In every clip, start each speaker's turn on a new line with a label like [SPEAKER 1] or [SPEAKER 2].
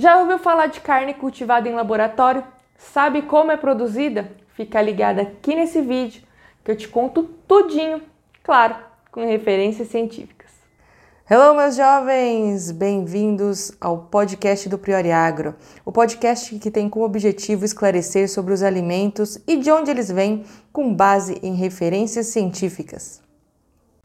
[SPEAKER 1] Já ouviu falar de carne cultivada em laboratório? Sabe como é produzida? Fica ligada aqui nesse vídeo que eu te conto tudinho, claro, com referências científicas.
[SPEAKER 2] Hello, meus jovens! Bem-vindos ao podcast do Priori Agro, o podcast que tem como objetivo esclarecer sobre os alimentos e de onde eles vêm com base em referências científicas.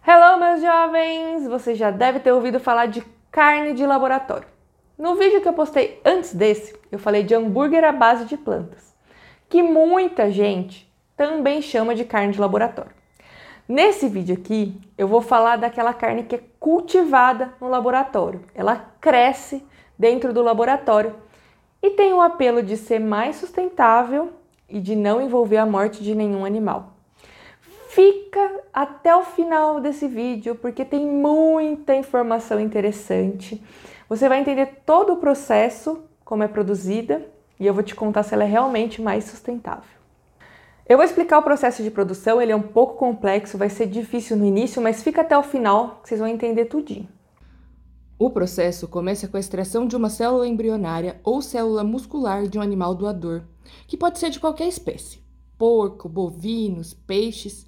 [SPEAKER 1] Hello, meus jovens! Você já deve ter ouvido falar de carne de laboratório. No vídeo que eu postei antes desse, eu falei de hambúrguer à base de plantas, que muita gente também chama de carne de laboratório. Nesse vídeo aqui, eu vou falar daquela carne que é cultivada no laboratório. Ela cresce dentro do laboratório e tem o apelo de ser mais sustentável e de não envolver a morte de nenhum animal. Fica até o final desse vídeo porque tem muita informação interessante você vai entender todo o processo, como é produzida, e eu vou te contar se ela é realmente mais sustentável. Eu vou explicar o processo de produção, ele é um pouco complexo, vai ser difícil no início, mas fica até o final que vocês vão entender tudinho.
[SPEAKER 2] O processo começa com a extração de uma célula embrionária ou célula muscular de um animal doador, que pode ser de qualquer espécie: porco, bovinos, peixes.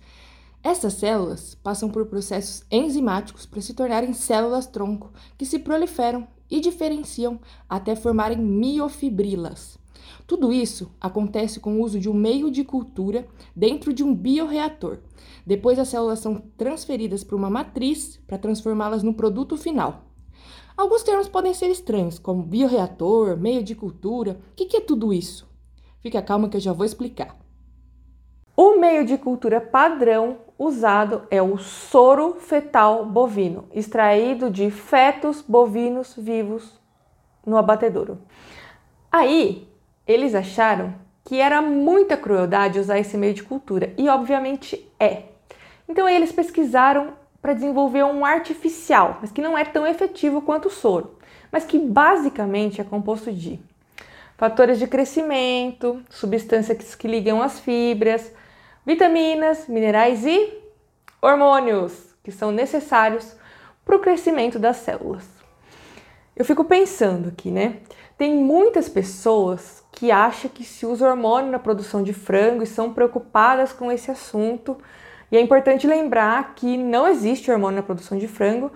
[SPEAKER 2] Essas células passam por processos enzimáticos para se tornarem células-tronco, que se proliferam e diferenciam até formarem miofibrilas. Tudo isso acontece com o uso de um meio de cultura dentro de um bioreator. Depois as células são transferidas para uma matriz para transformá-las no produto final. Alguns termos podem ser estranhos, como bioreator, meio de cultura. O que, é tudo isso? Fica calma que eu já vou explicar.
[SPEAKER 1] O meio de cultura padrão usado é o soro fetal bovino, extraído de fetos bovinos vivos no abatedouro. Aí, eles acharam que era muita crueldade usar esse meio de cultura, e obviamente é. Então, eles pesquisaram para desenvolver um artificial, mas que não é tão efetivo quanto o soro, mas que basicamente é composto de fatores de crescimento, substâncias que ligam as fibras, vitaminas, minerais e hormônios que são necessários para o crescimento das células. Eu fico pensando aqui, né? Tem muitas pessoas que acham que se usa hormônio na produção de frango e são preocupadas com esse assunto. E é importante lembrar que não existe hormônio na produção de frango,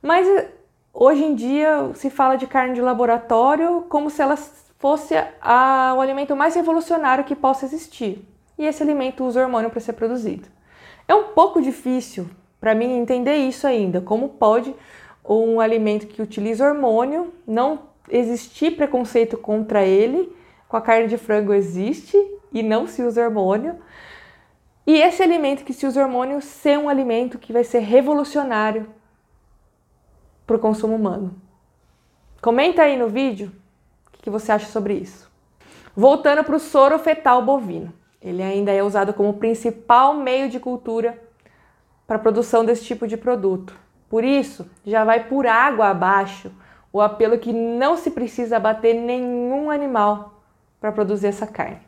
[SPEAKER 1] mas eh, hoje em dia se fala de carne de laboratório como se ela fosse a, o alimento mais revolucionário que possa existir e esse alimento usa hormônio para ser produzido. É um pouco difícil para mim entender isso ainda, como pode um alimento que utiliza hormônio não existir preconceito contra ele, com a carne de frango existe e não se usa hormônio. E esse alimento que se usa hormônio ser um alimento que vai ser revolucionário para o consumo humano. Comenta aí no vídeo o que você acha sobre isso. Voltando para o soro fetal bovino. Ele ainda é usado como principal meio de cultura para a produção desse tipo de produto. Por isso, já vai por água abaixo o apelo que não se precisa abater nenhum animal para produzir essa carne.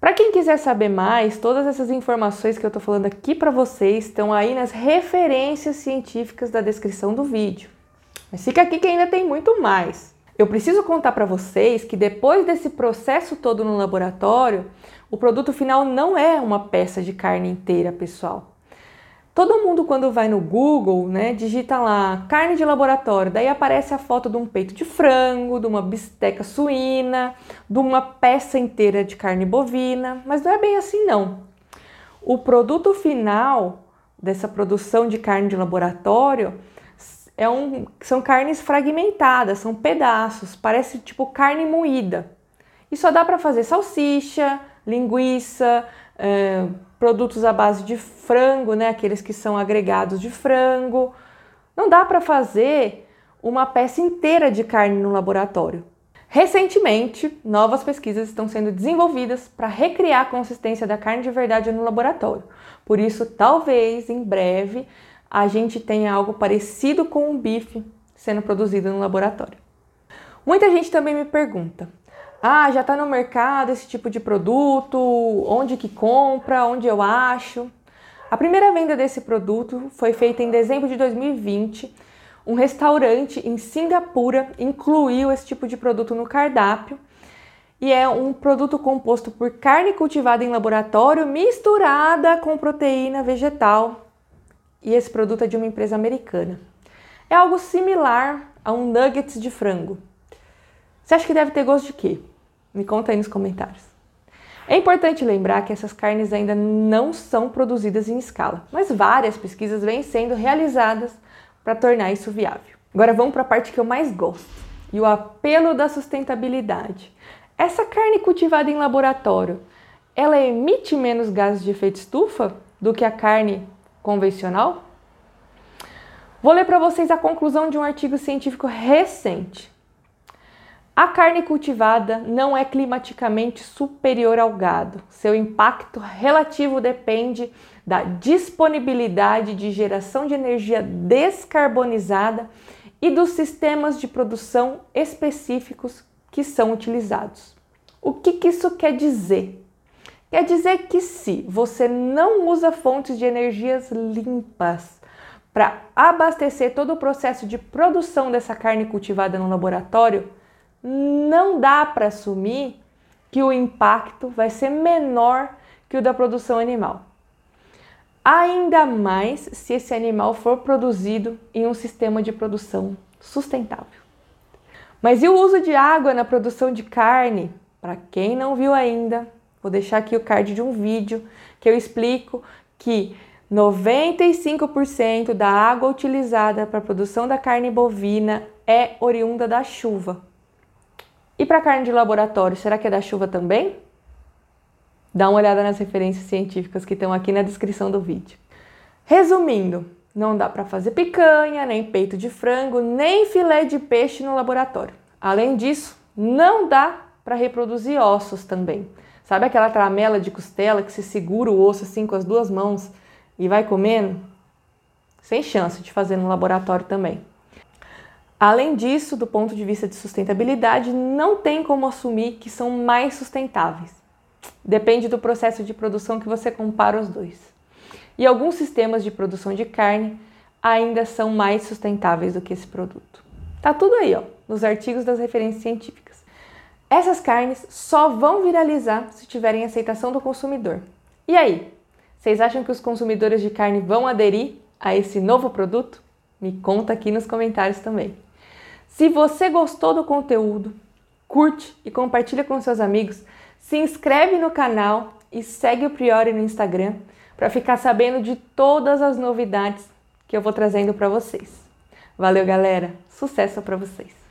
[SPEAKER 1] Para quem quiser saber mais, todas essas informações que eu estou falando aqui para vocês estão aí nas referências científicas da descrição do vídeo. Mas fica aqui que ainda tem muito mais. Eu preciso contar para vocês que depois desse processo todo no laboratório, o produto final não é uma peça de carne inteira, pessoal. Todo mundo quando vai no Google, né, digita lá carne de laboratório, daí aparece a foto de um peito de frango, de uma bisteca suína, de uma peça inteira de carne bovina, mas não é bem assim não. O produto final dessa produção de carne de laboratório é um, são carnes fragmentadas, são pedaços, parece tipo carne moída. E só dá para fazer salsicha, linguiça, é, produtos à base de frango, né? Aqueles que são agregados de frango. Não dá para fazer uma peça inteira de carne no laboratório. Recentemente, novas pesquisas estão sendo desenvolvidas para recriar a consistência da carne de verdade no laboratório. Por isso, talvez em breve a gente tenha algo parecido com um bife sendo produzido no laboratório. Muita gente também me pergunta: ah, já está no mercado esse tipo de produto? Onde que compra? Onde eu acho? A primeira venda desse produto foi feita em dezembro de 2020. um restaurante em Singapura incluiu esse tipo de produto no cardápio e é um produto composto por carne cultivada em laboratório misturada com proteína vegetal. E esse produto é de uma empresa americana. É algo similar a um nuggets de frango. Você acha que deve ter gosto de quê? Me conta aí nos comentários. É importante lembrar que essas carnes ainda não são produzidas em escala, mas várias pesquisas vêm sendo realizadas para tornar isso viável. Agora vamos para a parte que eu mais gosto e o apelo da sustentabilidade. Essa carne cultivada em laboratório, ela emite menos gases de efeito estufa do que a carne convencional? Vou ler para vocês a conclusão de um artigo científico recente. A carne cultivada não é climaticamente superior ao gado. Seu impacto relativo depende da disponibilidade de geração de energia descarbonizada e dos sistemas de produção específicos que são utilizados. O que, que isso quer dizer? Quer dizer que se você não usa fontes de energias limpas para abastecer todo o processo de produção dessa carne cultivada no laboratório, não dá para assumir que o impacto vai ser menor que o da produção animal ainda mais se esse animal for produzido em um sistema de produção sustentável. Mas e o uso de água na produção de carne? Para quem não viu ainda, vou deixar aqui o card de um vídeo que eu explico que 95% da água utilizada para a produção da carne bovina é oriunda da chuva. E para carne de laboratório, será que é da chuva também? Dá uma olhada nas referências científicas que estão aqui na descrição do vídeo. Resumindo, não dá para fazer picanha, nem peito de frango, nem filé de peixe no laboratório. Além disso, não dá para reproduzir ossos também. Sabe aquela tramela de costela que se segura o osso assim com as duas mãos e vai comendo? Sem chance de fazer no laboratório também. Além disso, do ponto de vista de sustentabilidade, não tem como assumir que são mais sustentáveis. Depende do processo de produção que você compara os dois. E alguns sistemas de produção de carne ainda são mais sustentáveis do que esse produto. Tá tudo aí, ó, nos artigos das referências científicas. Essas carnes só vão viralizar se tiverem aceitação do consumidor. E aí? Vocês acham que os consumidores de carne vão aderir a esse novo produto? Me conta aqui nos comentários também. Se você gostou do conteúdo, curte e compartilha com seus amigos se inscreve no canal e segue o Priori no Instagram para ficar sabendo de todas as novidades que eu vou trazendo para vocês. Valeu, galera! Sucesso para vocês!